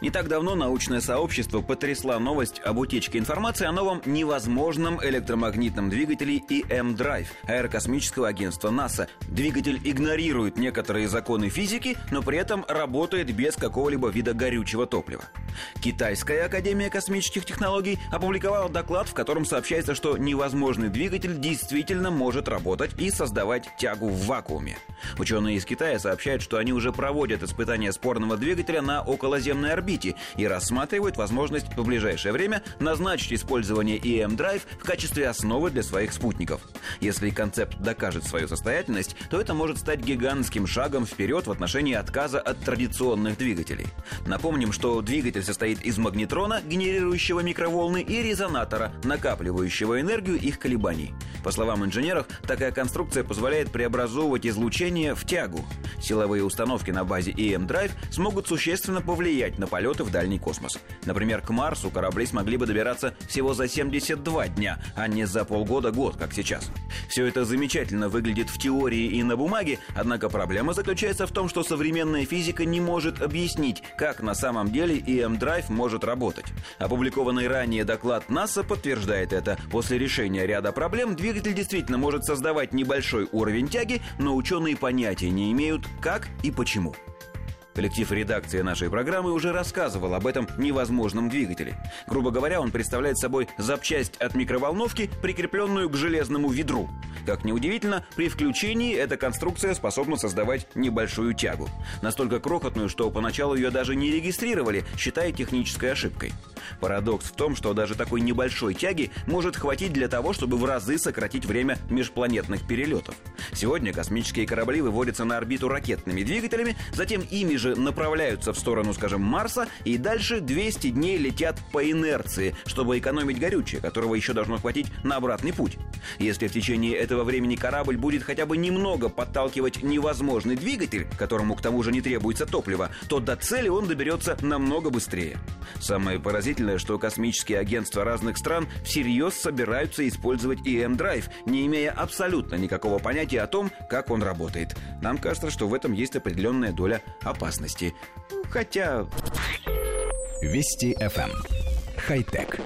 Не так давно научное сообщество потрясла новость об утечке информации о новом невозможном электромагнитном двигателе EM-Drive аэрокосмического агентства НАСА. Двигатель игнорирует некоторые законы физики, но при этом работает без какого-либо вида горючего топлива. Китайская академия космических технологий опубликовала доклад, в котором сообщается, что невозможный двигатель действительно может работать и создавать тягу в вакууме. Ученые из Китая сообщают, что они уже проводят испытания спорного двигателя на околоземной орбите и рассматривают возможность в ближайшее время назначить использование EM Drive в качестве основы для своих спутников. Если концепт докажет свою состоятельность, то это может стать гигантским шагом вперед в отношении отказа от традиционных двигателей. Напомним, что двигатель состоит из магнетрона, генерирующего микроволны, и резонатора, накапливающего энергию их колебаний. По словам инженеров, такая конструкция позволяет преобразовывать излучение в тягу. Силовые установки на базе EM Drive смогут существенно повлиять на полеты в дальний космос. Например, к Марсу корабли смогли бы добираться всего за 72 дня, а не за полгода-год, как сейчас. Все это замечательно выглядит в теории и на бумаге, однако проблема заключается в том, что современная физика не может объяснить, как на самом деле EM Drive может работать. Опубликованный ранее доклад НАСА подтверждает это. После решения ряда проблем двигатель действительно может создавать небольшой уровень тяги, но ученые понятия не имеют, как и почему. Коллектив редакции нашей программы уже рассказывал об этом невозможном двигателе. Грубо говоря, он представляет собой запчасть от микроволновки, прикрепленную к железному ведру. Как ни удивительно, при включении эта конструкция способна создавать небольшую тягу. Настолько крохотную, что поначалу ее даже не регистрировали, считая технической ошибкой. Парадокс в том, что даже такой небольшой тяги может хватить для того, чтобы в разы сократить время межпланетных перелетов. Сегодня космические корабли выводятся на орбиту ракетными двигателями, затем ими же направляются в сторону, скажем, Марса, и дальше 200 дней летят по инерции, чтобы экономить горючее, которого еще должно хватить на обратный путь. Если в течение этого времени корабль будет хотя бы немного подталкивать невозможный двигатель, которому к тому же не требуется топливо, то до цели он доберется намного быстрее. Самое поразительное, что космические агентства разных стран всерьез собираются использовать EM-драйв, не имея абсолютно никакого понятия о том, как он работает. Нам кажется, что в этом есть определенная доля опасности. Хотя... Вести FM. Эм. Хай-тек.